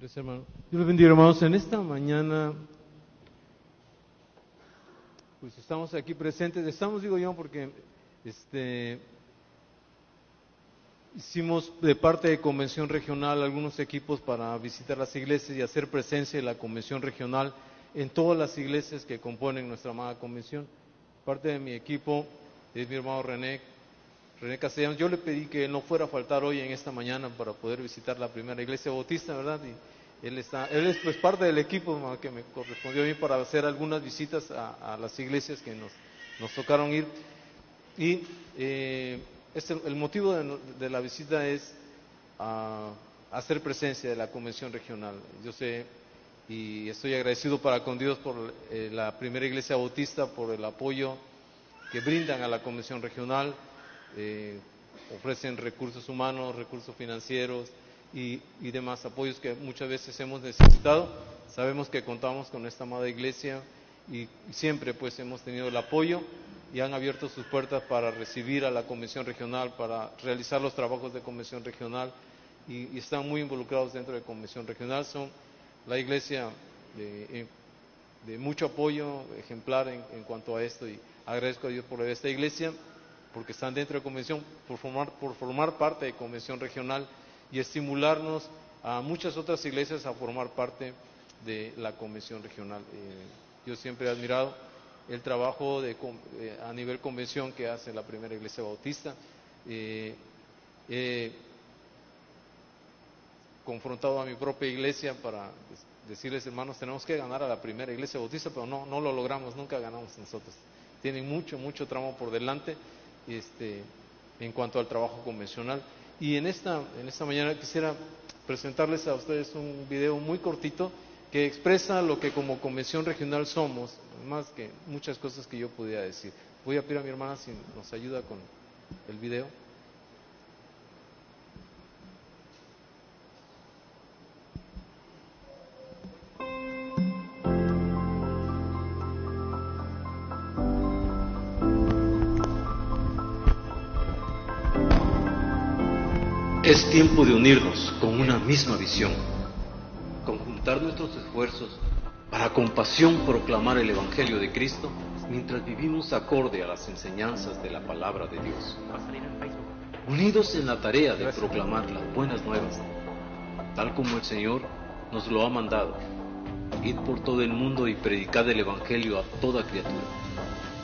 Gracias, hermano. Dios les bendiga, hermanos. En esta mañana, pues estamos aquí presentes. Estamos, digo yo, porque este, hicimos de parte de Convención Regional algunos equipos para visitar las iglesias y hacer presencia de la Convención Regional en todas las iglesias que componen nuestra amada Convención. Parte de mi equipo es mi hermano René, René Castellanos. Yo le pedí que no fuera a faltar hoy en esta mañana para poder visitar la primera iglesia bautista, ¿verdad? Y él, está, él es pues parte del equipo que me correspondió a mí para hacer algunas visitas a, las iglesias que nos, tocaron ir. Y eh, este, el motivo de, la visita es ah, hacer presencia de la convención regional. Yo sé y estoy agradecido para con Dios por eh, la primera iglesia bautista, por el apoyo que brindan a la convención regional eh, ofrecen recursos humanos, recursos financieros y, demás apoyos que muchas veces hemos necesitado. Sabemos que contamos con esta amada iglesia y siempre pues hemos tenido el apoyo y han abierto sus puertas para recibir a la Convención Regional, para realizar los trabajos de Convención Regional y, están muy involucrados dentro de Convención Regional. Son la iglesia de, mucho apoyo ejemplar en, en, cuanto a esto y agradezco a Dios por esta iglesia porque están dentro de convención, por formar, por formar parte de convención regional y estimularnos a muchas otras iglesias a formar parte de la convención regional. Eh, yo siempre he admirado el trabajo de, eh, a nivel convención que hace la primera iglesia bautista. Eh, confrontado a mi propia iglesia para decirles, hermanos, tenemos que ganar a la primera iglesia bautista, pero no, no lo logramos, nunca ganamos nosotros. Tienen mucho, mucho tramo por delante este, en cuanto al trabajo convencional. Y en esta, en esta mañana quisiera presentarles a ustedes un video muy cortito que expresa lo que como convención regional somos, más que muchas cosas que yo pudiera decir. Voy a pedir a mi hermana si nos ayuda con el video. Es tiempo de unirnos con una misma visión, conjuntar nuestros esfuerzos para con pasión proclamar el Evangelio de Cristo mientras vivimos acorde a las enseñanzas de la palabra de Dios. Unidos en la tarea de proclamar las buenas nuevas, tal como el Señor nos lo ha mandado. Id por todo el mundo y predicad el Evangelio a toda criatura,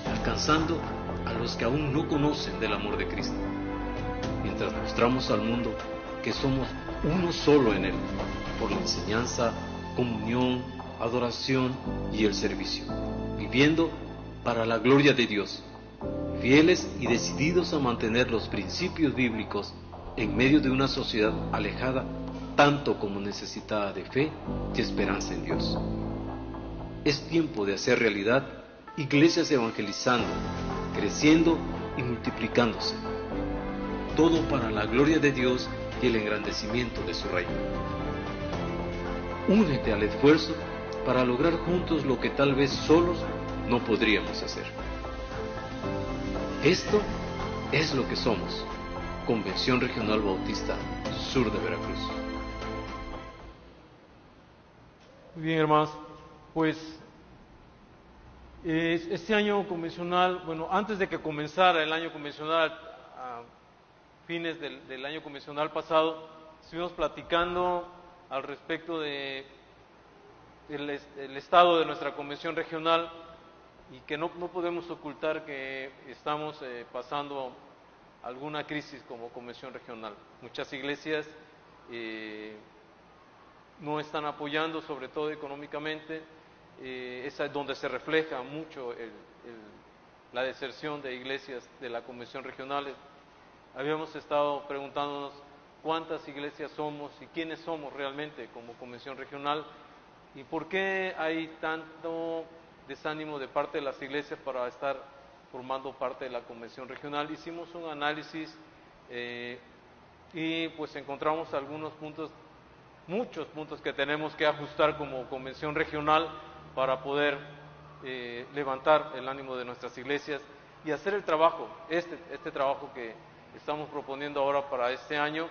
alcanzando a los que aún no conocen del amor de Cristo mientras mostramos al mundo que somos uno solo en Él, por la enseñanza, comunión, adoración y el servicio, viviendo para la gloria de Dios, fieles y decididos a mantener los principios bíblicos en medio de una sociedad alejada tanto como necesitada de fe y esperanza en Dios. Es tiempo de hacer realidad iglesias evangelizando, creciendo y multiplicándose todo para la gloria de Dios y el engrandecimiento de su reino. Únete al esfuerzo para lograr juntos lo que tal vez solos no podríamos hacer. Esto es lo que somos, Convención Regional Bautista Sur de Veracruz. Bien, hermanos. Pues este año convencional, bueno, antes de que comenzara el año convencional, fines del, año convencional pasado, estuvimos platicando al respecto de el, estado de nuestra convención regional y que no, podemos ocultar que estamos eh, pasando alguna crisis como convención regional. Muchas iglesias eh, no están apoyando, sobre todo económicamente, eh, es donde se refleja mucho la deserción de iglesias de la convención regional habíamos estado preguntándonos cuántas iglesias somos y quiénes somos realmente como convención regional y por qué hay tanto desánimo de parte de las iglesias para estar formando parte de la convención regional. Hicimos un análisis eh, y pues encontramos algunos puntos, muchos puntos que tenemos que ajustar como convención regional para poder eh, levantar el ánimo de nuestras iglesias y hacer el trabajo, este, este trabajo que estamos proponiendo ahora para este año.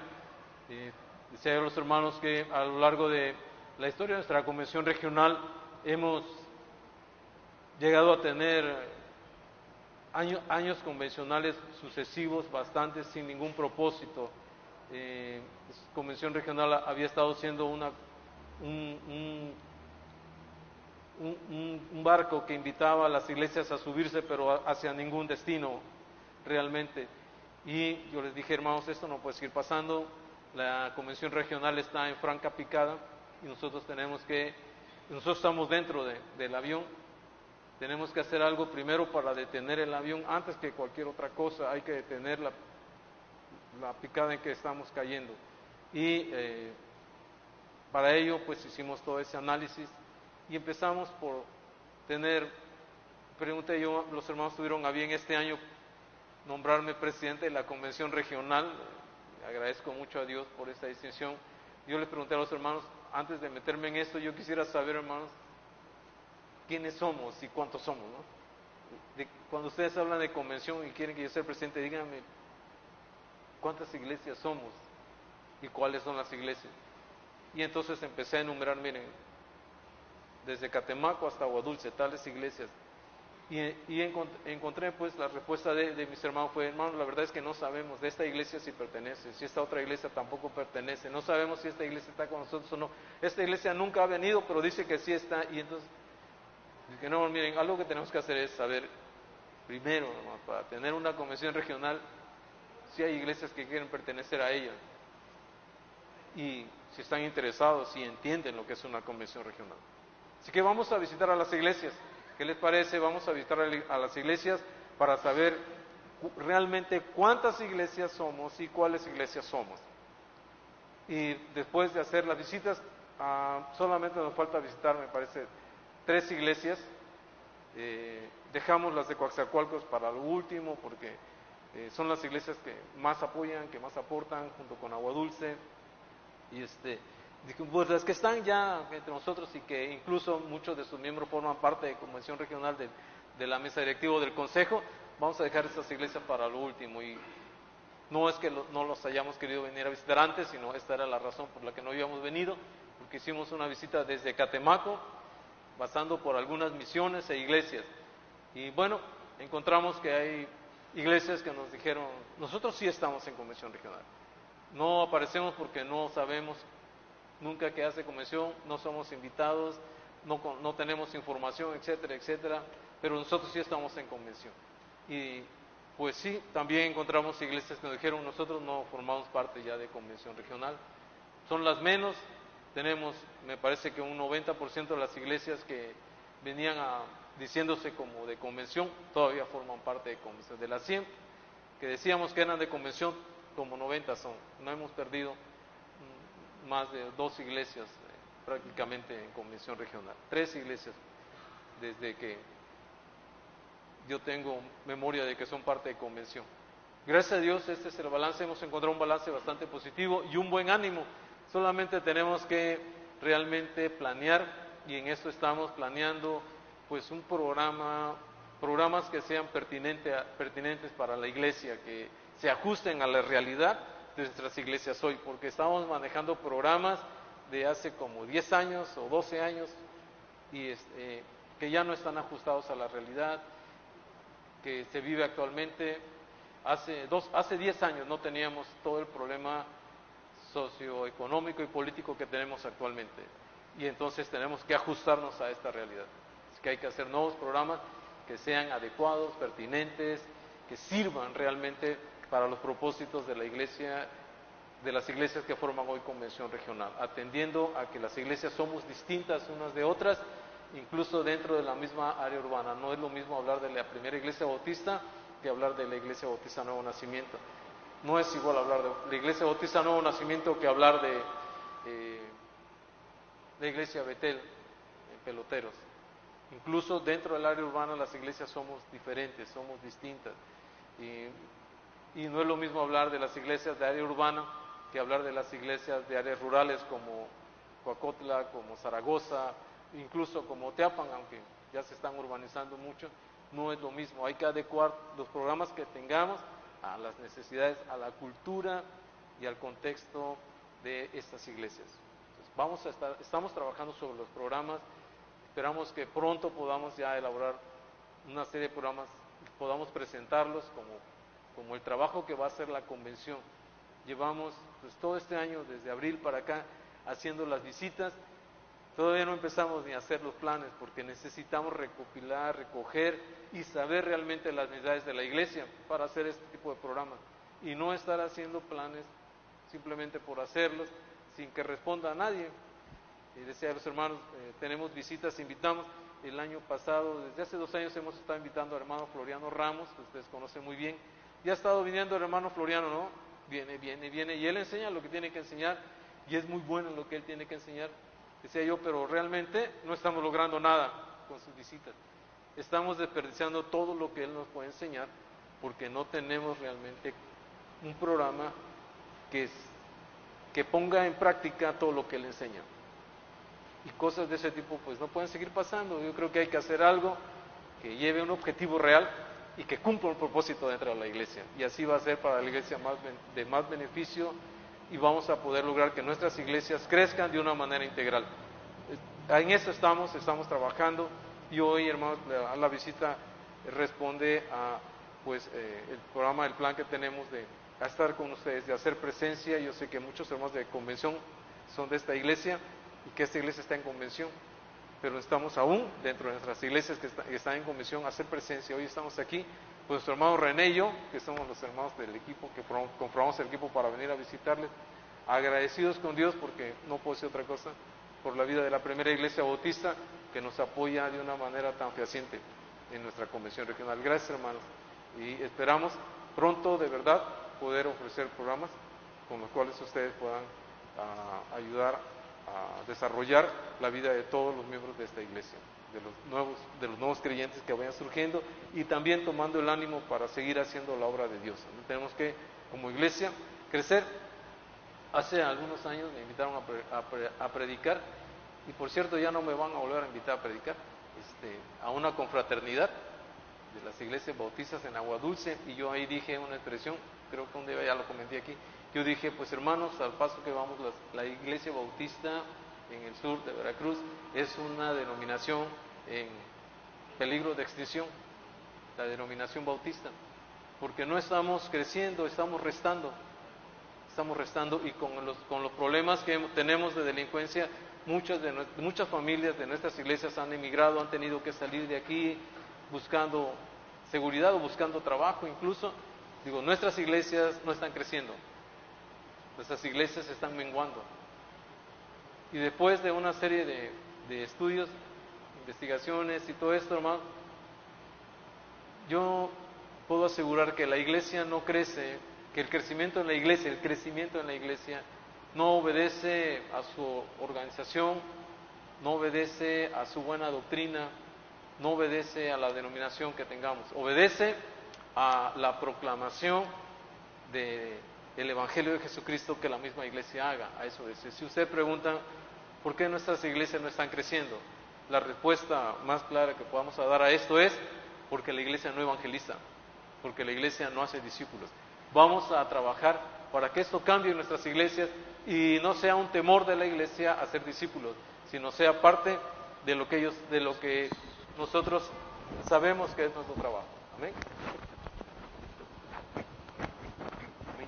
y a los hermanos que a lo largo de la historia de nuestra convención regional hemos llegado a tener años convencionales sucesivos, bastantes, sin ningún propósito. Eh, convención regional había estado siendo una, un, un, barco que invitaba a las iglesias a subirse, pero hacia ningún destino realmente. Y yo les dije, hermanos, esto no puede seguir pasando. La convención regional está en franca picada y nosotros tenemos que, nosotros estamos dentro del avión tenemos que hacer algo primero para detener el avión antes que cualquier otra cosa. Hay que detener la, picada en que estamos cayendo. Y eh, para ello, pues hicimos todo ese análisis y empezamos por tener, pregunté yo, los hermanos tuvieron a bien este año nombrarme presidente de la convención regional. Agradezco mucho a Dios por esta distinción. Yo les pregunté a los hermanos, antes de meterme en esto, yo quisiera saber, hermanos, quiénes somos y cuántos somos. ¿no? cuando ustedes hablan de convención y quieren que yo sea presidente, díganme cuántas iglesias somos y cuáles son las iglesias. Y entonces empecé a enumerar, miren, desde Catemaco hasta Aguadulce, tales iglesias. Y, encontré, pues la respuesta de, mis hermanos fue, hermano, la verdad es que no sabemos de esta iglesia si pertenece, si esta otra iglesia tampoco pertenece, no sabemos si esta iglesia está con nosotros o no. Esta iglesia nunca ha venido, pero dice que sí está. Y entonces que no, miren, algo que tenemos que hacer es saber, primero, para tener una convención regional, si hay iglesias que quieren pertenecer a ella y si están interesados, si entienden lo que es una convención regional. Así que vamos a visitar a las iglesias. ¿Qué les parece? Vamos a visitar a las iglesias para saber realmente cuántas iglesias somos y cuáles iglesias somos. Y después de hacer las visitas, ah, solamente nos falta visitar, me parece, tres iglesias. Eh, dejamos las de Coaxacualcos para lo último porque eh, son las iglesias que más apoyan, que más aportan, junto con Agua Dulce. Y este, pues las que están ya entre nosotros y que incluso muchos de sus miembros forman parte de Convención Regional de, la Mesa Directiva del Consejo, vamos a dejar estas iglesias para lo último. Y no es que no los hayamos querido venir a visitar antes, sino esta era la razón por la que no habíamos venido, porque hicimos una visita desde Catemaco pasando por algunas misiones e iglesias. Y bueno, encontramos que hay iglesias que nos dijeron, nosotros sí estamos en convención regional. No aparecemos porque no sabemos nunca que hace convención, no somos invitados, no, no tenemos información, etcétera, etcétera, pero nosotros sí estamos en convención. Y pues sí, también encontramos iglesias que nos dijeron, nosotros no formamos parte ya de convención regional. Son las menos, tenemos, me parece que un 90% de las iglesias que venían a, diciéndose como de convención, todavía forman parte de convención. De las 100 que decíamos que eran de convención, como 90 son. No hemos perdido más de dos iglesias eh, prácticamente en convención regional. Tres iglesias desde que yo tengo memoria de que son parte de convención. Gracias a Dios, este es el balance. Hemos encontrado un balance bastante positivo y un buen ánimo Solamente tenemos que realmente planear y en esto estamos planeando pues un programa, programas que sean pertinentes para la iglesia, que se ajusten a la realidad nuestras iglesias hoy, porque estamos manejando programas de hace como 10 años o 12 años y este, que ya no están ajustados a la realidad que se vive actualmente. Hace, dos, hace 10 años no teníamos todo el problema socioeconómico y político que tenemos actualmente. Y entonces tenemos que ajustarnos a esta realidad. Es que hay que hacer nuevos programas que sean adecuados, pertinentes, que sirvan realmente para los propósitos de la iglesia, de las iglesias que forman hoy convención regional, atendiendo a que las iglesias somos distintas unas de otras, incluso dentro de la misma área urbana. No es lo mismo hablar de la primera iglesia bautista que hablar de la iglesia bautista Nuevo Nacimiento. No es igual hablar de la Iglesia Bautista Nuevo Nacimiento que hablar de eh, la Iglesia Betel en Peloteros. Incluso dentro del área urbana las iglesias somos diferentes, somos distintas. Y, no es lo mismo hablar de las iglesias de área urbana que hablar de las iglesias de áreas rurales como Coacotla, como Zaragoza, incluso como Teapan, aunque ya se están urbanizando mucho. No es lo mismo. Hay que adecuar los programas que tengamos a las necesidades, a la cultura y al contexto de estas iglesias. vamos a estar, estamos trabajando sobre los programas, esperamos que pronto podamos ya elaborar una serie de programas, podamos presentarlos como, como el trabajo que va a hacer la convención. Llevamos pues, todo este año, desde abril para acá, haciendo las visitas. Todavía no empezamos ni a hacer los planes porque necesitamos recopilar, recoger y saber realmente las necesidades de la iglesia para hacer este tipo de programas y no estar haciendo planes simplemente por hacerlos sin que responda a nadie. Y decía a los hermanos, eh, tenemos visitas, invitamos. El año pasado, desde hace dos años, hemos estado invitando al hermano Floriano Ramos, que ustedes conocen muy bien. Ya ha estado viniendo el hermano Floriano, ¿no? Viene, viene, viene. Y él enseña lo que tiene que enseñar. Y es muy bueno lo que él tiene que enseñar. Decía yo, pero realmente no estamos logrando nada con sus visitas. Estamos desperdiciando todo lo que él nos puede enseñar porque no tenemos realmente un programa que, que ponga en práctica todo lo que él enseña. Y cosas de ese tipo pues no pueden seguir pasando. Yo creo que hay que hacer algo que lleve un objetivo real y que cumpla un propósito dentro de la iglesia. Y así va a ser para la iglesia más, de más beneficio y vamos a poder lograr que nuestras iglesias crezcan de una manera integral. En eso estamos, estamos trabajando y hoy, hermanos, a la visita responde a pues eh, el programa, el plan que tenemos de estar con ustedes, de hacer presencia. Yo sé que muchos hermanos de convención son de esta iglesia y que esta iglesia está en convención, pero estamos aún dentro de nuestras iglesias que, están en convención a hacer presencia. Hoy estamos aquí con nuestro hermano René y yo, que somos los hermanos del equipo, que comprobamos el equipo para venir a visitarles, agradecidos con Dios porque no puedo decir otra cosa, por la vida de la primera iglesia bautista que nos apoya de una manera tan fehaciente en nuestra convención regional. Gracias hermanos y esperamos pronto de verdad poder ofrecer programas con los cuales ustedes puedan ah, ayudar a desarrollar la vida de todos los miembros de esta iglesia, de los nuevos, de los nuevos creyentes que vayan surgiendo y también tomando el ánimo para seguir haciendo la obra de Dios. Tenemos que, como iglesia, crecer. Hace algunos años me invitaron a, predicar y por cierto ya no me van a volver a invitar a predicar este, a una confraternidad de las iglesias bautistas en Agua Dulce y yo ahí dije una expresión creo que un día ya lo comenté aquí, yo dije, pues hermanos, al paso que vamos, la, iglesia bautista en el sur de Veracruz es una denominación en peligro de extinción, la denominación bautista, porque no estamos creciendo, estamos restando, estamos restando y con los, problemas que tenemos de delincuencia, muchas, de, muchas familias de nuestras iglesias han emigrado, han tenido que salir de aquí buscando seguridad o buscando trabajo incluso, Digo, nuestras iglesias no están creciendo, nuestras iglesias están menguando. Y después de una serie de, estudios, investigaciones y todo esto, hermano, yo puedo asegurar que la iglesia no crece, que el crecimiento en la iglesia, el crecimiento en la iglesia no obedece a su organización, no obedece a su buena doctrina, no obedece a la denominación que tengamos, obedece a la proclamación del Evangelio de Jesucristo que la misma iglesia haga. A eso dice. Si usted pregunta, ¿por qué nuestras iglesias no están creciendo? La respuesta más clara que podamos dar a esto es porque la iglesia no evangeliza, porque la iglesia no hace discípulos. Vamos a trabajar para que esto cambie en nuestras iglesias y no sea un temor de la iglesia hacer discípulos, sino sea parte de lo que ellos, de lo que nosotros sabemos que es nuestro trabajo. Amén.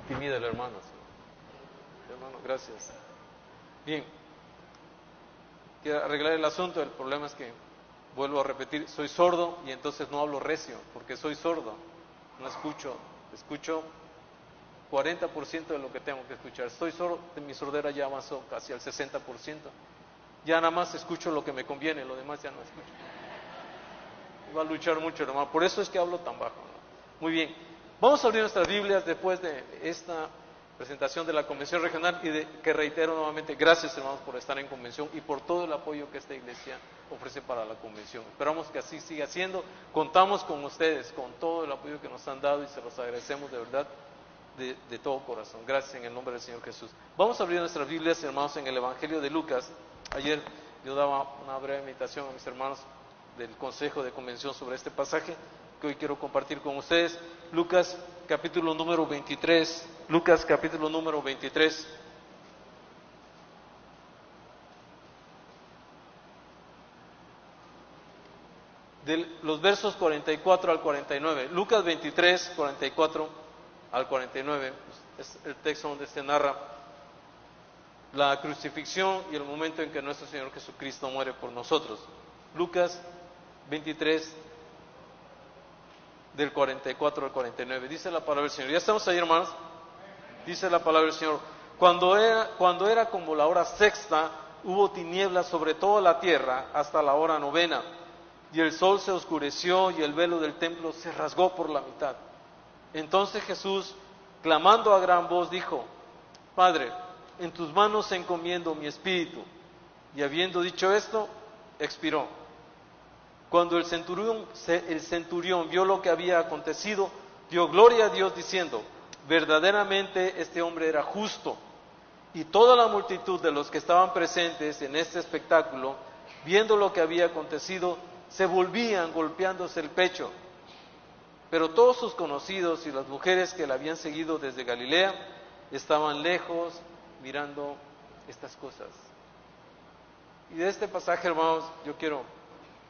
Intimida el hermano. Hermano, gracias. Bien, quiero arreglar el asunto. El problema es que, vuelvo a repetir, soy sordo y entonces no hablo recio, porque soy sordo. No escucho, escucho 40% de lo que tengo que escuchar. Estoy sordo, mi sordera ya avanzó casi al 60%. Ya nada más escucho lo que me conviene, lo demás ya no escucho. Va a luchar mucho, hermano. Por eso es que hablo tan bajo. Muy bien. Vamos a abrir nuestras Biblias después de esta presentación de la Convención Regional y que reitero nuevamente, gracias hermanos por estar en convención y por todo el apoyo que esta iglesia ofrece para la convención. Esperamos que así siga siendo. Contamos con ustedes, con todo el apoyo que nos han dado y se los agradecemos de verdad de, todo corazón. Gracias en el nombre del Señor Jesús. Vamos a abrir nuestras Biblias, hermanos, en el Evangelio de Lucas. Ayer yo daba una breve invitación a mis hermanos del Consejo de Convención sobre este pasaje que hoy quiero compartir con ustedes. Lucas capítulo número 23. Lucas capítulo número 23. De los versos 44 al 49. Lucas 23, 44 al 49. Es el texto donde se narra la crucifixión y el momento en que nuestro Señor Jesucristo muere por nosotros. Lucas 23, del 44 al 49. Dice la palabra del Señor. ¿Ya estamos ahí, hermanos? Dice la palabra del Señor. Cuando era, cuando era como la hora sexta, hubo tinieblas sobre toda la tierra hasta la hora novena. Y el sol se oscureció y el velo del templo se rasgó por la mitad. Entonces Jesús, clamando a gran voz, dijo, Padre, en tus manos encomiendo mi espíritu. Y habiendo dicho esto, expiró. Cuando el centurión, vio lo que había acontecido, dio gloria a Dios diciendo, verdaderamente este hombre era justo. Y toda la multitud de los que estaban presentes en este espectáculo, viendo lo que había acontecido, se volvían golpeándose el pecho. Pero todos sus conocidos y las mujeres que la habían seguido desde Galilea estaban lejos mirando estas cosas. Y de este pasaje, hermanos, yo quiero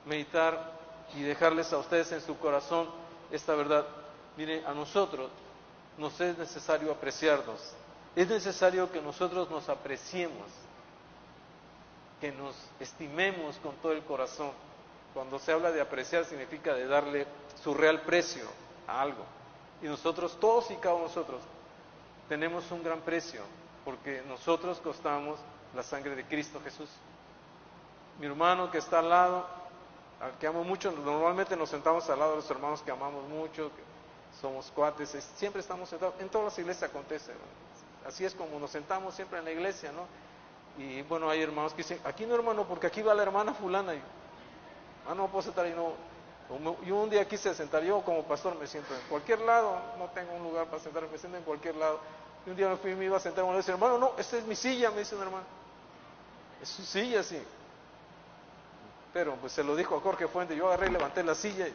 meditar y dejarles a ustedes en su corazón esta verdad. Mire, a nosotros nos es necesario apreciarnos. Es necesario que nosotros nos apreciemos, que nos estimemos con todo el corazón. Cuando se habla de apreciar significa de darle su real precio a algo. Y nosotros, todos y cada uno de nosotros, tenemos un gran precio porque nosotros costamos la sangre de Cristo Jesús. Mi hermano que está al lado, que amo mucho, normalmente nos sentamos al lado de los hermanos que amamos mucho, que somos cuates, siempre estamos sentados, en todas las iglesias acontece, así es como nos sentamos siempre en la iglesia, ¿no? Y bueno, hay hermanos que dicen, aquí no hermano, porque aquí va la hermana fulana, y, ah, no puedo sentar ahí, no, yo un día quise sentar, yo como pastor me siento en cualquier lado, no tengo un lugar para sentarme, me siento en cualquier lado, y un día me fui y me iba a sentar, y me dice, hermano, no, esta es mi silla, me dice un hermano, es su silla, sí, pero pues se lo dijo a Jorge Fuente, yo agarré y levanté la silla, y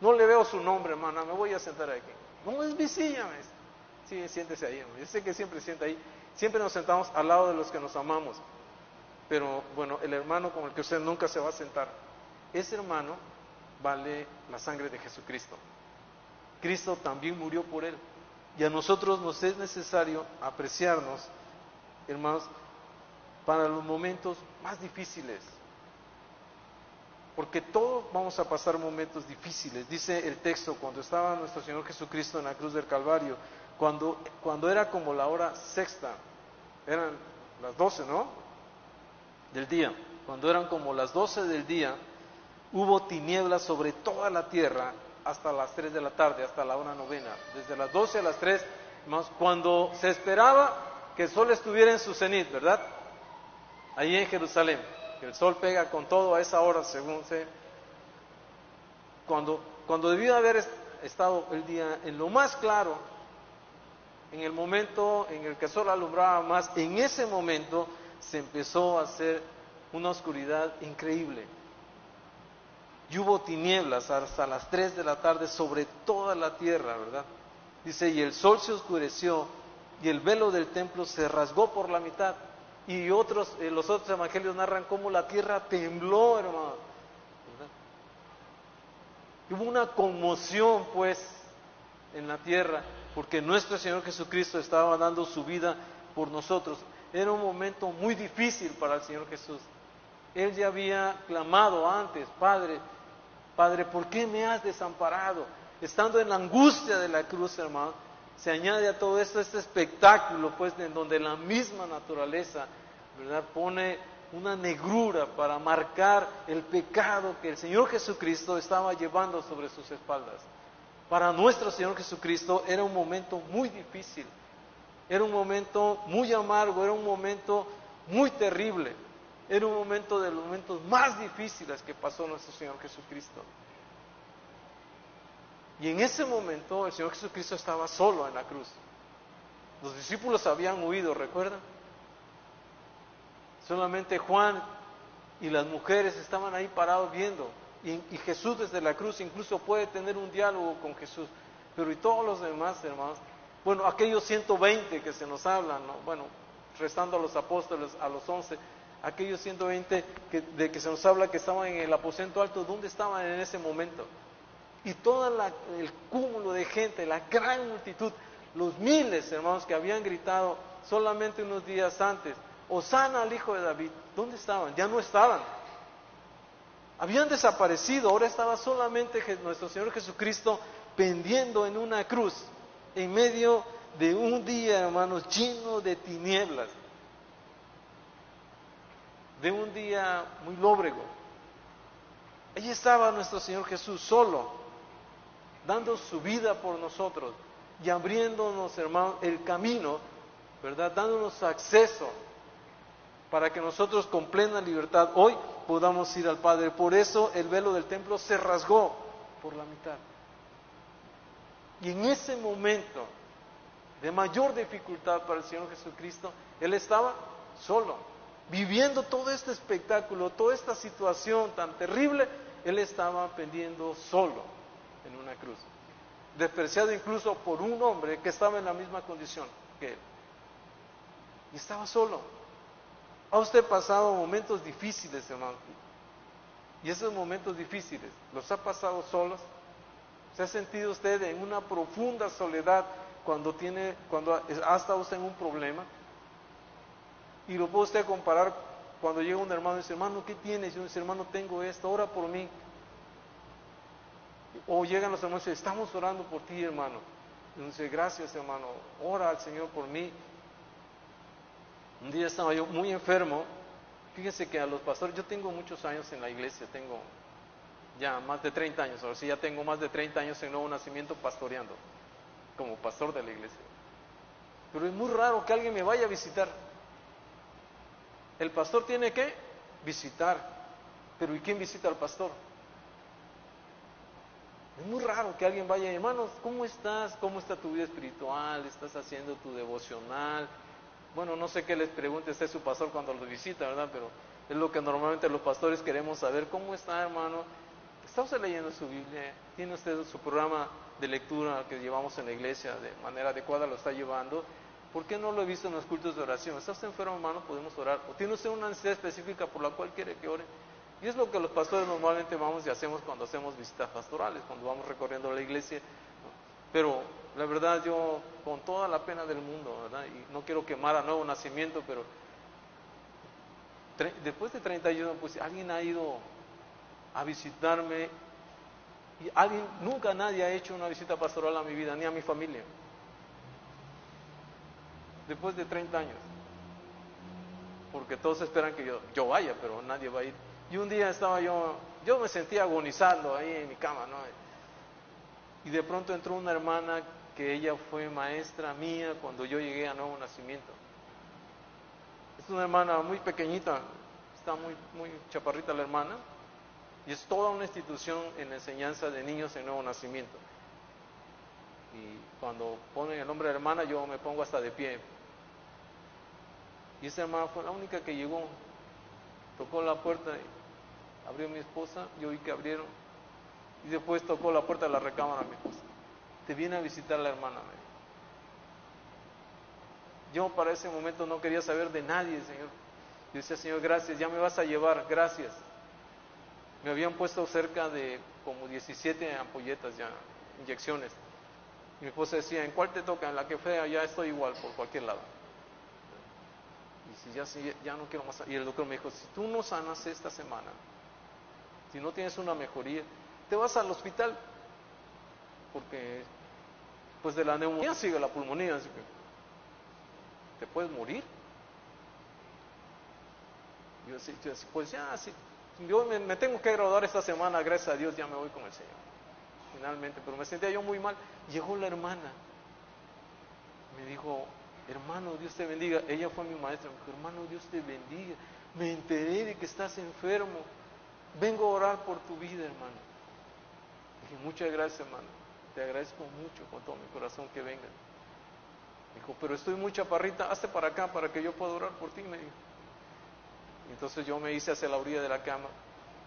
no le veo su nombre, hermana, me voy a sentar aquí. No es mi silla, me. Sí, siéntese ahí, yo sé que siempre sienta ahí. Siempre nos sentamos al lado de los que nos amamos. Pero bueno, el hermano con el que usted nunca se va a sentar, ese hermano vale la sangre de Jesucristo. Cristo también murió por él. Y a nosotros nos es necesario apreciarnos, hermanos, para los momentos más difíciles porque todos vamos a pasar momentos difíciles. Dice el texto, cuando estaba nuestro Señor Jesucristo en la cruz del Calvario, cuando, cuando era como la hora sexta, eran las doce, ¿no? Del día. Cuando eran como las doce del día, hubo tinieblas sobre toda la tierra hasta las tres de la tarde, hasta la hora novena. Desde las doce a las tres, cuando se esperaba que el sol estuviera en su cenit, ¿verdad? Ahí en Jerusalén que el sol pega con todo a esa hora, según se... Cuando, cuando debió haber estado el día en lo más claro, en el momento en el que el sol alumbraba más, en ese momento se empezó a hacer una oscuridad increíble. Y hubo tinieblas hasta las 3 de la tarde sobre toda la tierra, ¿verdad? Dice, y el sol se oscureció y el velo del templo se rasgó por la mitad. Y otros, eh, los otros evangelios narran cómo la tierra tembló, hermano. Hubo una conmoción, pues, en la tierra, porque nuestro Señor Jesucristo estaba dando su vida por nosotros. Era un momento muy difícil para el Señor Jesús. Él ya había clamado antes, Padre, Padre, ¿por qué me has desamparado? Estando en la angustia de la cruz, hermano, se añade a todo esto este espectáculo, pues, en donde la misma naturaleza Pone una negrura para marcar el pecado que el Señor Jesucristo estaba llevando sobre sus espaldas. Para nuestro Señor Jesucristo era un momento muy difícil, era un momento muy amargo, era un momento muy terrible, era un momento de los momentos más difíciles que pasó nuestro Señor Jesucristo. Y en ese momento el Señor Jesucristo estaba solo en la cruz. Los discípulos habían huido, ¿recuerdan? Solamente Juan y las mujeres estaban ahí parados viendo. Y, Jesús desde la cruz incluso puede tener un diálogo con Jesús. Pero y todos los demás, hermanos, bueno, aquellos 120 que se nos hablan, bueno, restando a los apóstoles, a los 11, aquellos 120 que, de que se nos habla que estaban en el aposento alto, ¿dónde estaban en ese momento? Y todo el cúmulo de gente, la gran multitud, los miles, hermanos, que habían gritado solamente unos días antes, Osana al Hijo de David, ¿dónde estaban? Ya no estaban. Habían desaparecido, ahora estaba solamente nuestro Señor Jesucristo pendiendo en una cruz, en medio de un día, hermanos, lleno de tinieblas, de un día muy lóbrego. Allí estaba nuestro Señor Jesús solo, dando su vida por nosotros y abriéndonos, hermanos, el camino, ¿verdad? Dándonos acceso para que nosotros con plena libertad hoy podamos ir al Padre. Por eso el velo del templo se rasgó por la mitad. Y en ese momento de mayor dificultad para el Señor Jesucristo, Él estaba solo, viviendo todo este espectáculo, toda esta situación tan terrible, Él estaba pendiendo solo en una cruz, despreciado incluso por un hombre que estaba en la misma condición que Él. Y estaba solo. ¿Ha usted pasado momentos difíciles, hermano? Y esos momentos difíciles, ¿los ha pasado solos? ¿Se ha sentido usted en una profunda soledad cuando tiene, cuando ha estado usted en un problema? Y lo puede usted comparar cuando llega un hermano y dice, hermano, ¿qué tienes? Y uno dice, hermano, tengo esto, ora por mí. O llegan los hermanos y dicen, estamos orando por ti, hermano. Y uno dice, gracias, hermano, ora al Señor por mí. Un día estaba yo muy enfermo. Fíjense que a los pastores, yo tengo muchos años en la iglesia, tengo ya más de 30 años, ahora sí ya tengo más de 30 años en Nuevo Nacimiento pastoreando, como pastor de la iglesia. Pero es muy raro que alguien me vaya a visitar. El pastor tiene que visitar, pero ¿y quién visita al pastor? Es muy raro que alguien vaya, hermanos, ¿cómo estás? ¿Cómo está tu vida espiritual? ¿Estás haciendo tu devocional? Bueno, no sé qué les pregunte usted su pastor cuando lo visita, ¿verdad? Pero es lo que normalmente los pastores queremos saber. ¿Cómo está, hermano? ¿Está usted leyendo su Biblia? ¿Tiene usted su programa de lectura que llevamos en la iglesia de manera adecuada? ¿Lo está llevando? ¿Por qué no lo he visto en los cultos de oración? ¿Está usted enfermo, hermano? Podemos orar. ¿O tiene usted una necesidad específica por la cual quiere que ore? Y es lo que los pastores normalmente vamos y hacemos cuando hacemos visitas pastorales, cuando vamos recorriendo la iglesia. Pero la verdad yo con toda la pena del mundo. Y no quiero quemar a nuevo nacimiento, pero después de 31, pues alguien ha ido a visitarme y alguien, nunca nadie ha hecho una visita pastoral a mi vida, ni a mi familia. Después de 30 años. Porque todos esperan que yo, yo vaya, pero nadie va a ir. Y un día estaba yo, yo me sentía agonizando ahí en mi cama, ¿no? Y de pronto entró una hermana que ella fue maestra mía cuando yo llegué a Nuevo Nacimiento. Es una hermana muy pequeñita, está muy, muy chaparrita la hermana, y es toda una institución en enseñanza de niños en Nuevo Nacimiento. Y cuando ponen el nombre de hermana, yo me pongo hasta de pie. Y esa hermana fue la única que llegó, tocó la puerta, abrió mi esposa, yo vi que abrieron, y después tocó la puerta de la recámara mi esposa. Te viene a visitar la hermana. Yo para ese momento no quería saber de nadie, Señor. Yo decía, Señor, gracias, ya me vas a llevar, gracias. Me habían puesto cerca de como 17 ampolletas ya, inyecciones. Y mi esposa decía, ¿en cuál te toca? En la que fea, ya estoy igual por cualquier lado. Y si ya, si ya no quiero más. Y el doctor me dijo, si tú no sanas esta semana, si no tienes una mejoría, te vas al hospital, porque pues de la neumonía sigue la pulmonía, así que te puedes morir. Yo decía, pues ya, sí, yo me, tengo que graduar esta semana, gracias a Dios ya me voy con el Señor. Finalmente, pero me sentía yo muy mal. Llegó la hermana, me dijo, hermano, Dios te bendiga. Ella fue mi maestra, me dijo, hermano, Dios te bendiga. Me enteré de que estás enfermo. Vengo a orar por tu vida, hermano muchas gracias, hermano. Te agradezco mucho con todo mi corazón que vengan. Dijo, pero estoy muy chaparrita, hazte para acá para que yo pueda orar por ti, me dijo. Entonces yo me hice hacia la orilla de la cama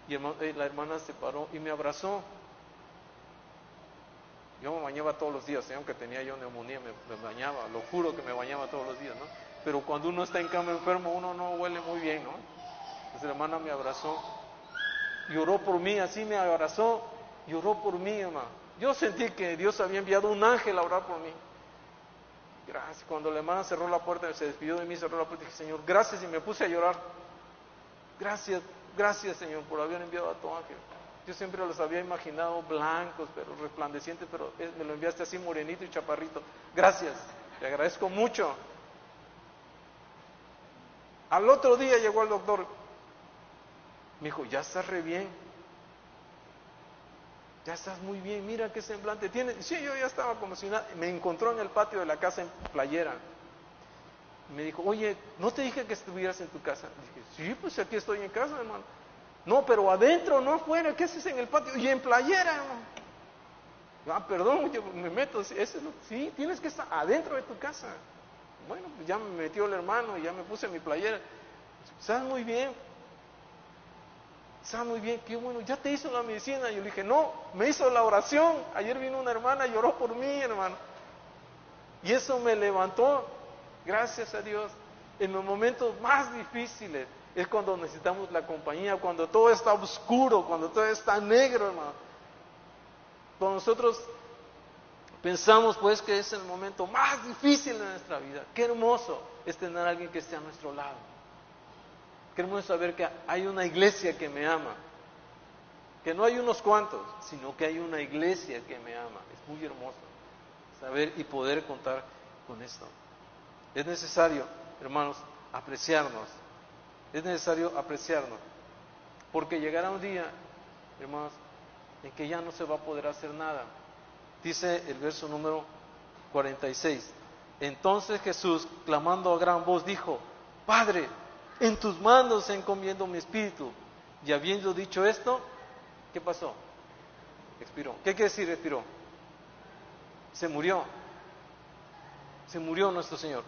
y eh, la hermana se paró y me abrazó. Yo me bañaba todos los días, ¿eh? aunque tenía yo neumonía, me, bañaba, lo juro que me bañaba todos los días, ¿no? Pero cuando uno está en cama enfermo, uno no huele muy bien, ¿no? Pues la hermana me abrazó y oró por mí, así me abrazó y oró por mí, hermano. Yo sentí que Dios había enviado un ángel a orar por mí. Gracias. Cuando la hermana cerró la puerta, se despidió de mí, cerró la puerta, dije, Señor, gracias y me puse a llorar. Gracias, gracias Señor por haber enviado a tu ángel. Yo siempre los había imaginado blancos, pero resplandecientes, pero me lo enviaste así morenito y chaparrito. Gracias, te agradezco mucho. Al otro día llegó el doctor, me dijo, ya estás re bien, ya estás muy bien, mira qué semblante tiene. Sí, yo ya estaba como si nada, me encontró en el patio de la casa en playera. Me dijo, oye, ¿no te dije que estuvieras en tu casa? Dije, sí, pues aquí estoy en casa, hermano. No, pero adentro, no afuera, ¿qué haces en el patio? Y en playera, hermano. Ah, perdón, yo me meto, ese es sí, tienes que estar adentro de tu casa. Bueno, pues ya me metió el hermano y ya me puse mi playera. Estás muy bien, está muy bien, qué bueno, ya te hizo la medicina. Yo le dije, no, me hizo la oración. Ayer vino una hermana, lloró por mí, hermano. Y eso me levantó, gracias a Dios. En los momentos más difíciles es cuando necesitamos la compañía, cuando todo está oscuro, cuando todo está negro, hermano. Cuando nosotros pensamos pues que es el momento más difícil de nuestra vida, qué hermoso es tener a alguien que esté a nuestro lado. Queremos saber que hay una iglesia que me ama. Que no hay unos cuantos, sino que hay una iglesia que me ama. Es muy hermoso saber y poder contar con esto. Es necesario, hermanos, apreciarnos. Es necesario apreciarnos. Porque llegará un día, hermanos, en que ya no se va a poder hacer nada. Dice el verso número 46. Entonces Jesús, clamando a gran voz, dijo, Padre, en tus manos encomiendo mi espíritu. Y habiendo dicho esto, ¿qué pasó? Expiró. ¿Qué quiere decir expiró? Se murió. Se murió nuestro Señor.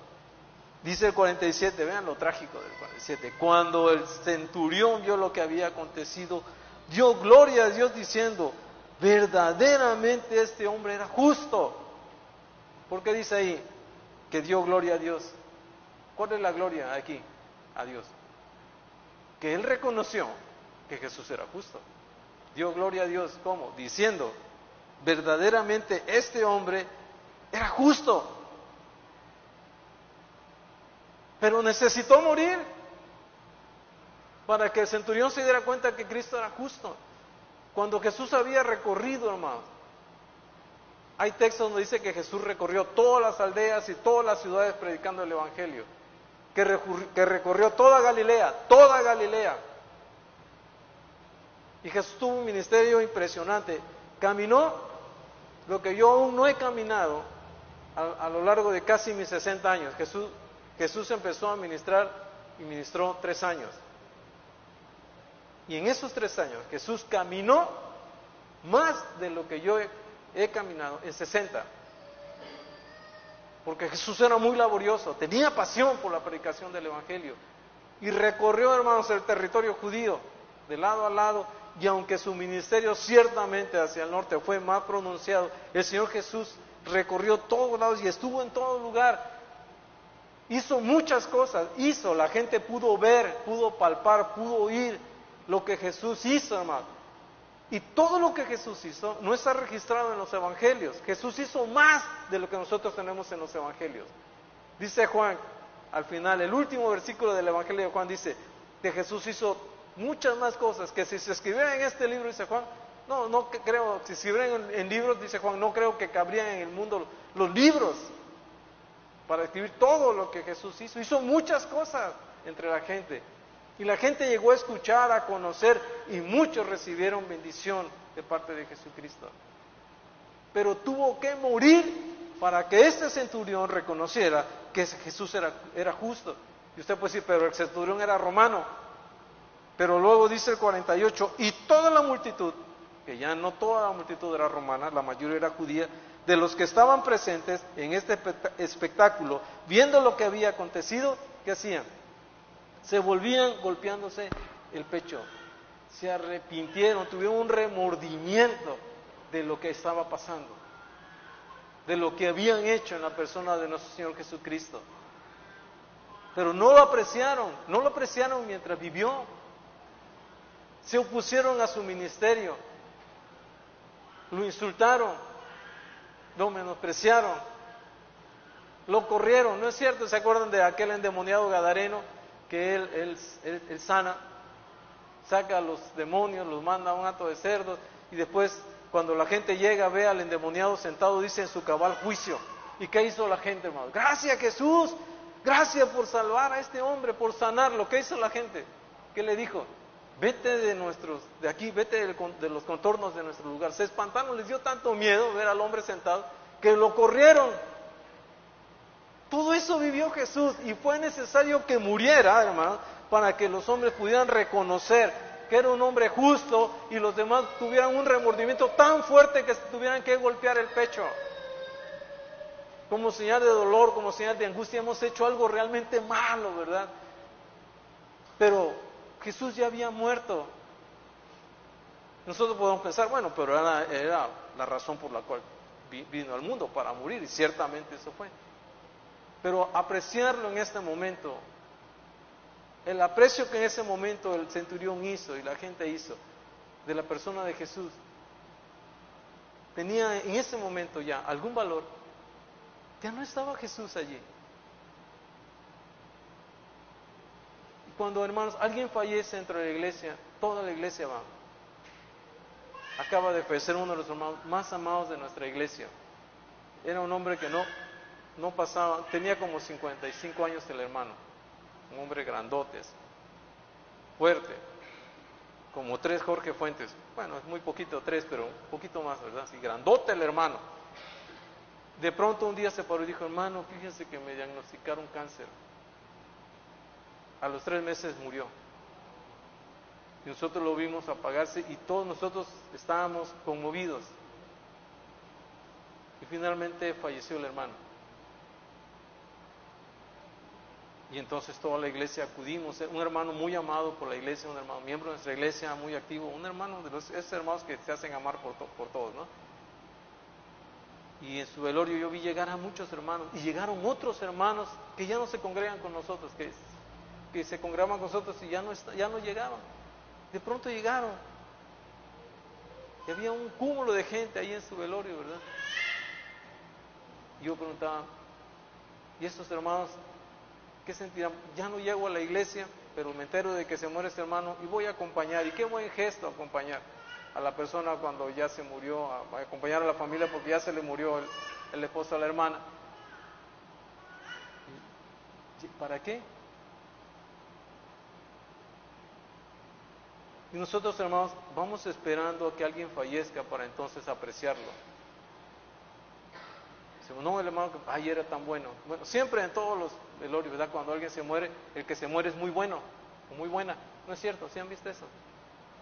Dice el 47, vean lo trágico del 47. Cuando el centurión vio lo que había acontecido, dio gloria a Dios diciendo, verdaderamente este hombre era justo. ¿Por qué dice ahí que dio gloria a Dios? ¿Cuál es la gloria aquí? A Dios. Que él reconoció que Jesús era justo. Dio gloria a Dios, ¿cómo? Diciendo, verdaderamente este hombre era justo. Pero necesitó morir para que el centurión se diera cuenta que Cristo era justo. Cuando Jesús había recorrido, hermano, hay textos donde dice que Jesús recorrió todas las aldeas y todas las ciudades predicando el Evangelio que, recorrió toda Galilea, toda Galilea. Y Jesús tuvo un ministerio impresionante. Caminó lo que yo aún no he caminado a, lo largo de casi mis 60 años. Jesús, Jesús empezó a ministrar y ministró tres años. Y en esos tres años Jesús caminó más de lo que yo he, he caminado en 60 porque Jesús era muy laborioso, tenía pasión por la predicación del Evangelio y recorrió, hermanos, el territorio judío de lado a lado y aunque su ministerio ciertamente hacia el norte fue más pronunciado, el Señor Jesús recorrió todos lados y estuvo en todo lugar. Hizo muchas cosas, hizo, la gente pudo ver, pudo palpar, pudo oír lo que Jesús hizo, hermano. Y todo lo que Jesús hizo no está registrado en los evangelios. Jesús hizo más de lo que nosotros tenemos en los evangelios. Dice Juan, al final, el último versículo del evangelio de Juan dice que Jesús hizo muchas más cosas que si se escribiera en este libro, dice Juan, no, no creo, si se escribieran en, libros, dice Juan, no creo que cabrían en el mundo los libros para escribir todo lo que Jesús hizo. Hizo muchas cosas entre la gente. Y la gente llegó a escuchar, a conocer, y muchos recibieron bendición de parte de Jesucristo. Pero tuvo que morir para que este centurión reconociera que Jesús era, justo. Y usted puede decir, pero el centurión era romano. Pero luego dice el 48, y toda la multitud, que ya no toda la multitud era romana, la mayoría era judía, de los que estaban presentes en este espectáculo, viendo lo que había acontecido, ¿qué hacían? Se volvían golpeándose el pecho, se arrepintieron, tuvieron un remordimiento de lo que estaba pasando, de lo que habían hecho en la persona de nuestro Señor Jesucristo. Pero no lo apreciaron, no lo apreciaron mientras vivió, se opusieron a su ministerio, lo insultaron, lo menospreciaron, lo corrieron, ¿no es cierto? ¿Se acuerdan de aquel endemoniado gadareno que él, él, sana, saca a los demonios, los manda a un acto de cerdos y después cuando la gente llega ve al endemoniado sentado dice en su cabal juicio. ¿Y qué hizo la gente, hermano? Gracias Jesús, gracias por salvar a este hombre, por sanarlo. ¿Qué hizo la gente? ¿Qué le dijo? Vete de nuestros, de aquí, vete de los contornos de nuestro lugar. Se espantaron, les dio tanto miedo ver al hombre sentado que lo corrieron. Todo eso vivió Jesús y fue necesario que muriera, hermano, para que los hombres pudieran reconocer que era un hombre justo y los demás tuvieran un remordimiento tan fuerte que tuvieran que golpear el pecho. Como señal de dolor, como señal de angustia, hemos hecho algo realmente malo, ¿verdad? Pero Jesús ya había muerto. Nosotros podemos pensar, bueno, pero era, era la razón por la cual vino al mundo, para morir, y ciertamente eso fue. Pero apreciarlo en este momento, el aprecio que en ese momento el centurión hizo y la gente hizo de la persona de Jesús, tenía en ese momento ya algún valor. Ya no estaba Jesús allí. Cuando, hermanos, alguien fallece dentro de la iglesia, toda la iglesia va. Acaba de fallecer uno de los hermanos más amados de nuestra iglesia. Era un hombre que no, no pasaba, tenía como 55 años el hermano, un hombre grandote, fuerte, como tres Jorge Fuentes. Bueno, es muy poquito, tres, pero un poquito más, ¿verdad? Así, grandote el hermano. De pronto un día se paró y dijo, hermano, fíjense que me diagnosticaron cáncer. A los tres meses murió. Y nosotros lo vimos apagarse y todos nosotros estábamos conmovidos. Y finalmente falleció el hermano. Y entonces toda la iglesia acudimos, un hermano muy amado por la iglesia, un hermano miembro de nuestra iglesia, muy activo, un hermano de los, esos hermanos que se hacen amar por, por todos, ¿no? Y en su velorio yo vi llegar a muchos hermanos y llegaron otros hermanos que ya no se congregan con nosotros, que que se congregaban con nosotros y ya no, ya no llegaban. De pronto llegaron. Y había un cúmulo de gente ahí en su velorio, ¿verdad? Y yo preguntaba, ¿y estos hermanos qué sentirán? Ya no llego a la iglesia, pero me entero de que se muere este hermano y voy a acompañar. Y qué buen gesto acompañar a la persona cuando ya se murió, a, acompañar a la familia porque ya se le murió el, el esposo a la hermana. ¿Para qué? Y nosotros, hermanos, vamos esperando a que alguien fallezca para entonces apreciarlo. No, el hermano que ay, era tan bueno. Bueno, siempre en todos los velorios, ¿verdad? Cuando alguien se muere, el que se muere es muy bueno o muy buena. ¿No es cierto? ¿Sí han visto eso?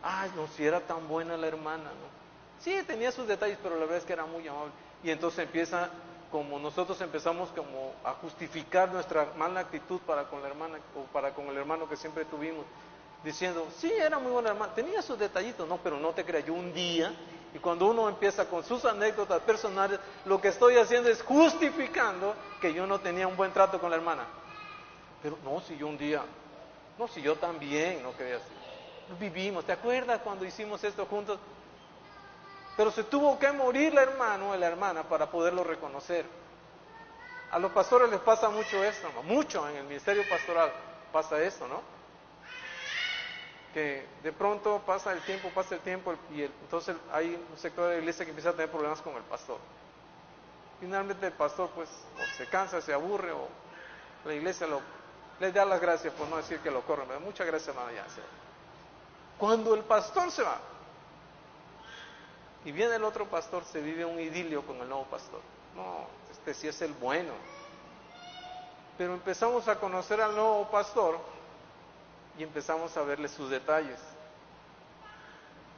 Ay, no, si era tan buena la hermana, ¿no? Sí, tenía sus detalles, pero la verdad es que era muy amable. Y entonces empieza, como nosotros empezamos como a justificar nuestra mala actitud para con la hermana o para con el hermano que siempre tuvimos diciendo, sí, era muy buena hermana, tenía sus detallitos, no, pero no te creas, yo un día, y cuando uno empieza con sus anécdotas personales, lo que estoy haciendo es justificando que yo no tenía un buen trato con la hermana. Pero no, si yo un día, no, si yo también, no quería así. Vivimos, ¿te acuerdas cuando hicimos esto juntos? Pero se tuvo que morir la hermana o la hermana para poderlo reconocer. A los pastores les pasa mucho esto, mucho en el ministerio pastoral pasa eso, ¿no? Que de pronto pasa el tiempo, pasa el tiempo y entonces hay un sector de la iglesia que empieza a tener problemas con el pastor. Finalmente el pastor pues se cansa, se aburre o la iglesia lo, le da las gracias por no decir que lo corren. Muchas gracias hermano ya. Cuando el pastor se va y viene el otro pastor, se vive un idilio con el nuevo pastor. No, este sí es el bueno. Pero empezamos a conocer al nuevo pastor y empezamos a verle sus detalles.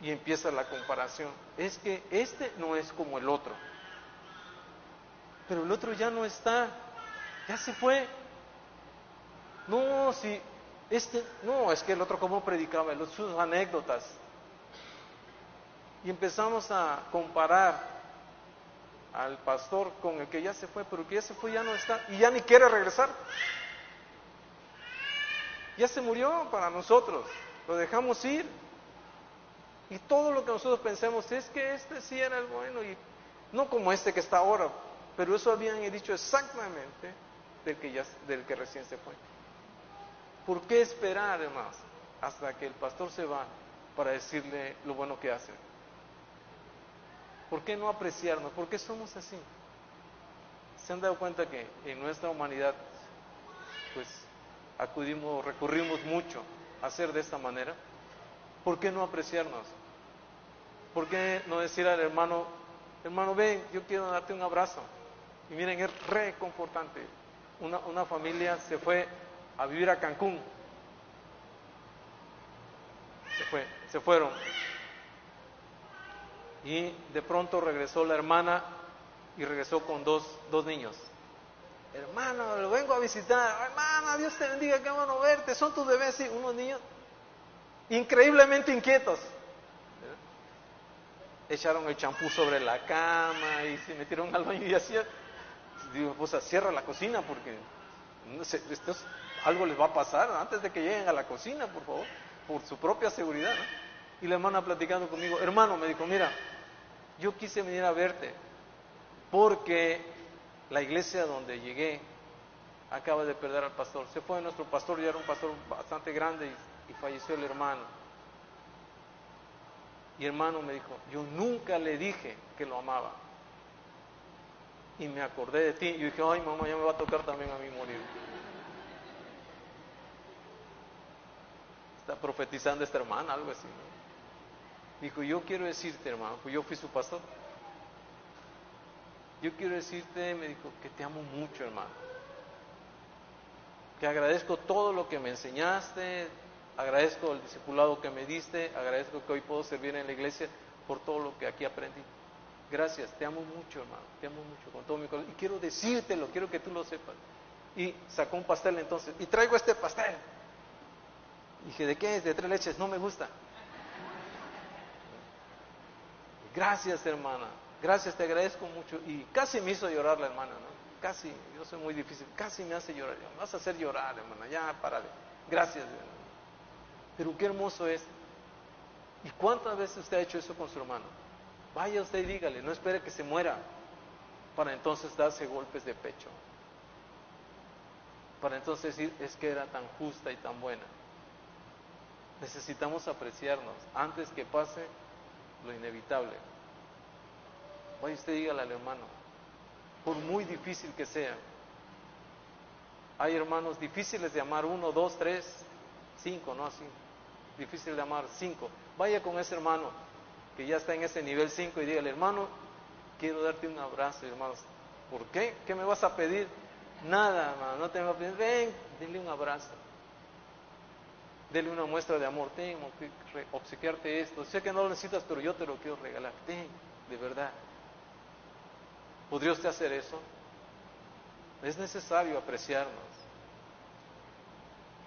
Y empieza la comparación. Es que este no es como el otro. Pero el otro ya no está. Ya se fue. No, si este, no, es que el otro como predicaba, sus anécdotas. Y empezamos a comparar al pastor con el que ya se fue, pero el que ya se fue ya no está y ya ni quiere regresar. Ya se murió para nosotros, lo dejamos ir. Y todo lo que nosotros pensamos es que este sí era el bueno y no como este que está ahora, pero eso habían dicho exactamente del que, ya, del que recién se fue. ¿Por qué esperar, además, hasta que el pastor se va para decirle lo bueno que hace? ¿Por qué no apreciarnos? ¿Por qué somos así? ¿Se han dado cuenta que en nuestra humanidad, pues, acudimos, recurrimos mucho a ser de esta manera? ¿Por qué no apreciarnos? ¿Por qué no decir al hermano, hermano, ven, yo quiero darte un abrazo? Y miren, es reconfortante. Una, una familia se fue a vivir a Cancún. Se, fue, se fueron. Y de pronto regresó la hermana y regresó con dos, dos niños. Hermano, lo vengo a visitar. Hermana, Dios te bendiga, qué bueno verte. Son tus bebés, sí, unos niños increíblemente inquietos. Echaron el champú sobre la cama y se metieron al baño y hacía. Digo, pues cierra la cocina porque no esto algo les va a pasar antes de que lleguen a la cocina, por favor, por su propia seguridad. Y la hermana platicando conmigo, hermano, me dijo, mira, yo quise venir a verte porque la iglesia donde llegué acaba de perder al pastor. Se fue nuestro pastor, ya era un pastor bastante grande y, falleció el hermano. Y hermano me dijo, yo nunca le dije que lo amaba. Y me acordé de ti. Y yo dije, ay mamá, ya me va a tocar también a mí morir. Está profetizando esta hermana, algo así. Dijo, yo quiero decirte, hermano, pues yo fui su pastor. Yo quiero decirte, me dijo, que te amo mucho, hermano. Que agradezco todo lo que me enseñaste, agradezco el discipulado que me diste, agradezco que hoy puedo servir en la iglesia por todo lo que aquí aprendí. Gracias, te amo mucho, hermano, te amo mucho con todo mi corazón. Y quiero decírtelo, quiero que tú lo sepas. Y sacó un pastel entonces, y traigo este pastel. dije, ¿de qué es? De tres leches, no me gusta. Gracias, hermana. Gracias, te agradezco mucho. Y casi me hizo llorar la hermana, ¿no? Casi, yo soy muy difícil, casi me hace llorar. Me vas a hacer llorar, hermana, ya, párale. Gracias, hermana. Pero qué hermoso es. ¿Y cuántas veces usted ha hecho eso con su hermano? Vaya usted y dígale, no espere que se muera para entonces darse golpes de pecho. Para entonces decir, es que era tan justa y tan buena. Necesitamos apreciarnos antes que pase lo inevitable. Vaya usted dígale al hermano, por muy difícil que sea. Hay hermanos difíciles de amar, uno, dos, tres, cinco, no así. Difícil de amar, cinco. Vaya con ese hermano que ya está en ese nivel cinco y dígale, hermano, quiero darte un abrazo, hermanos. ¿Por qué? ¿Qué me vas a pedir? Nada, hermano, no te voy a pedir. Ven, dile un abrazo. Dele una muestra de amor. Tengo que obsequiarte esto. Sé que no lo necesitas, pero yo te lo quiero regalar. Ten, de verdad. ¿Podría usted hacer eso? Es necesario apreciarnos.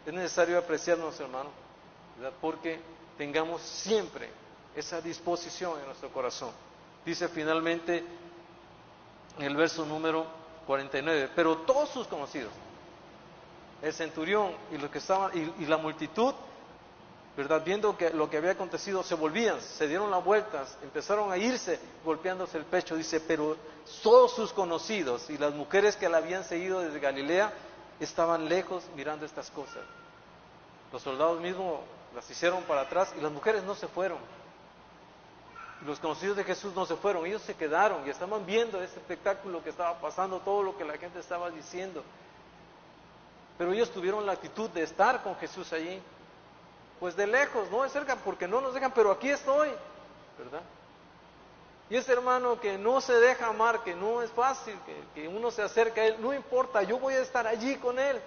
Es necesario apreciarnos, hermano, porque tengamos siempre esa disposición en nuestro corazón. Dice finalmente en el verso número 49, pero todos sus conocidos, el centurión y los que estaban y la multitud ¿verdad? Viendo que lo que había acontecido, se volvían, se dieron las vueltas, empezaron a irse golpeándose el pecho. Dice, pero todos sus conocidos y las mujeres que la habían seguido desde Galilea estaban lejos mirando estas cosas. Los soldados mismos las hicieron para atrás y las mujeres no se fueron. Los conocidos de Jesús no se fueron, ellos se quedaron y estaban viendo ese espectáculo que estaba pasando, todo lo que la gente estaba diciendo. Pero ellos tuvieron la actitud de estar con Jesús allí. Pues de lejos, no de cerca, porque no nos dejan, pero aquí estoy, ¿verdad? Y ese hermano que no se deja amar, que no es fácil, que, uno se acerca a él, no importa, yo voy a estar allí con él.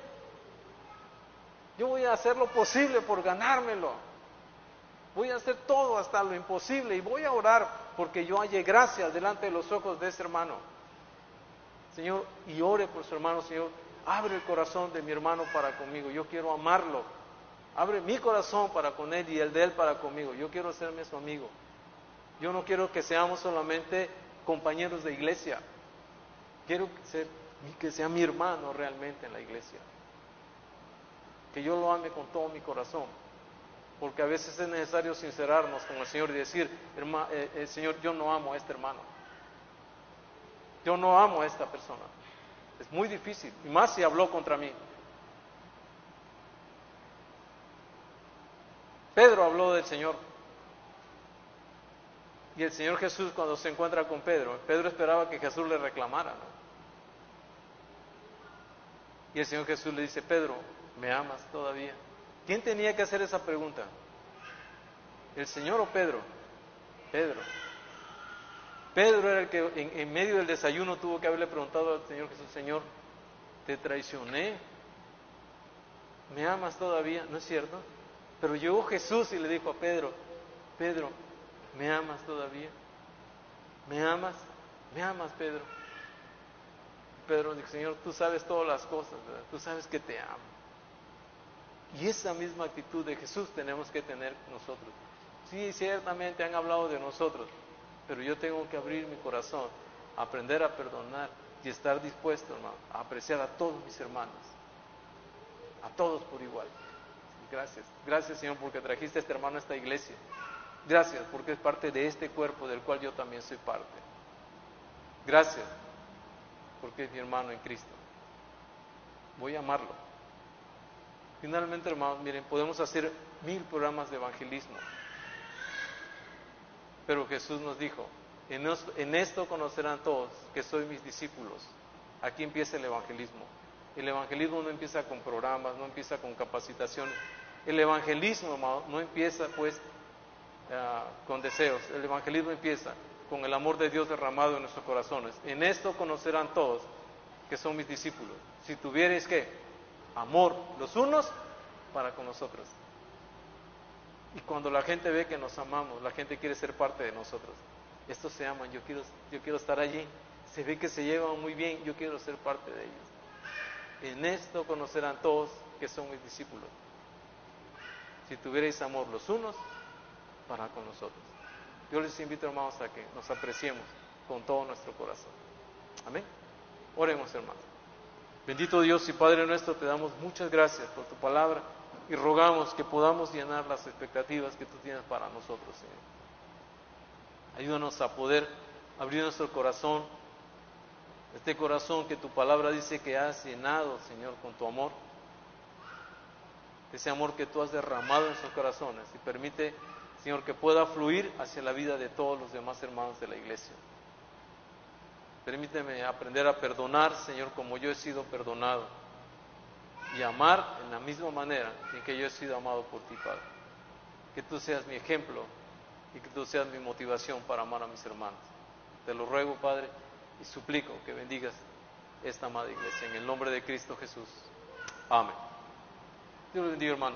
Yo voy a hacer lo posible por ganármelo. Voy a hacer todo hasta lo imposible y voy a orar porque yo halle gracias delante de los ojos de ese hermano. Señor, y ore por su hermano, Señor, abre el corazón de mi hermano para conmigo. Yo quiero amarlo. Abre mi corazón para con Él y el de Él para conmigo. Yo quiero serme su amigo. Yo no quiero que seamos solamente compañeros de iglesia. Quiero que sea mi hermano realmente en la iglesia. Que yo lo ame con todo mi corazón. porque a veces es necesario sincerarnos con el Señor y decir, hermano, eh, eh, Señor, yo no amo a este hermano, yo no amo a esta persona. Es muy difícil, y más si habló contra mí. Pedro habló del Señor. Y el Señor Jesús cuando se encuentra con Pedro, Pedro esperaba que Jesús le reclamara. Y el Señor Jesús le dice, Pedro, ¿me amas todavía? ¿Quién tenía que hacer esa pregunta? ¿El Señor o Pedro? Pedro. Pedro era el que en, medio del desayuno tuvo que haberle preguntado al Señor Jesús, Señor, te traicioné. ¿Me amas todavía? ¿No es cierto? Pero llegó Jesús y le dijo a Pedro, Pedro, ¿me amas todavía? ¿Me amas? ¿Me amas, Pedro? Pedro dijo, Señor, tú sabes todas las cosas, ¿verdad? Tú sabes que te amo. Y esa misma actitud de Jesús tenemos que tener nosotros. Sí, ciertamente han hablado de nosotros, pero yo tengo que abrir mi corazón, aprender a perdonar y estar dispuesto, hermano, a apreciar a todos mis hermanos, a todos por igual. Gracias, gracias Señor porque trajiste a este hermano a esta iglesia. Gracias porque es parte de este cuerpo del cual yo también soy parte. Gracias porque es mi hermano en Cristo. Voy a amarlo. Finalmente, hermanos, miren, podemos hacer mil programas de evangelismo. Pero Jesús nos dijo, en esto conocerán todos que soy mis discípulos. Aquí empieza el evangelismo. El evangelismo no empieza con programas, no empieza con capacitaciones. El evangelismo, hermano, no empieza pues ah, con deseos. El evangelismo empieza con el amor de Dios derramado en nuestros corazones. En esto conocerán todos que son mis discípulos. Si tuvierais que amor los unos para con nosotros. Y cuando la gente ve que nos amamos, la gente quiere ser parte de nosotros. Estos se aman, yo quiero, yo quiero estar allí. Se ve que se llevan muy bien, yo quiero ser parte de ellos. En esto conocerán todos que son mis discípulos. Si tuvierais amor los unos para con nosotros. Yo les invito, hermanos, a que nos apreciemos con todo nuestro corazón. Amén. Oremos, hermanos. Bendito Dios y Padre nuestro, te damos muchas gracias por tu palabra y rogamos que podamos llenar las expectativas que tú tienes para nosotros, Señor. Ayúdanos a poder abrir nuestro corazón, este corazón que tu palabra dice que has llenado, Señor, con tu amor. Ese amor que tú has derramado en sus corazones y permite, Señor, que pueda fluir hacia la vida de todos los demás hermanos de la iglesia. Permíteme aprender a perdonar, Señor, como yo he sido perdonado. Y amar en la misma manera en que yo he sido amado por ti, Padre. Que tú seas mi ejemplo y que tú seas mi motivación para amar a mis hermanos. Te lo ruego, Padre, y suplico que bendigas esta amada iglesia. En el nombre de Cristo Jesús. Amén. Dur, Dirman.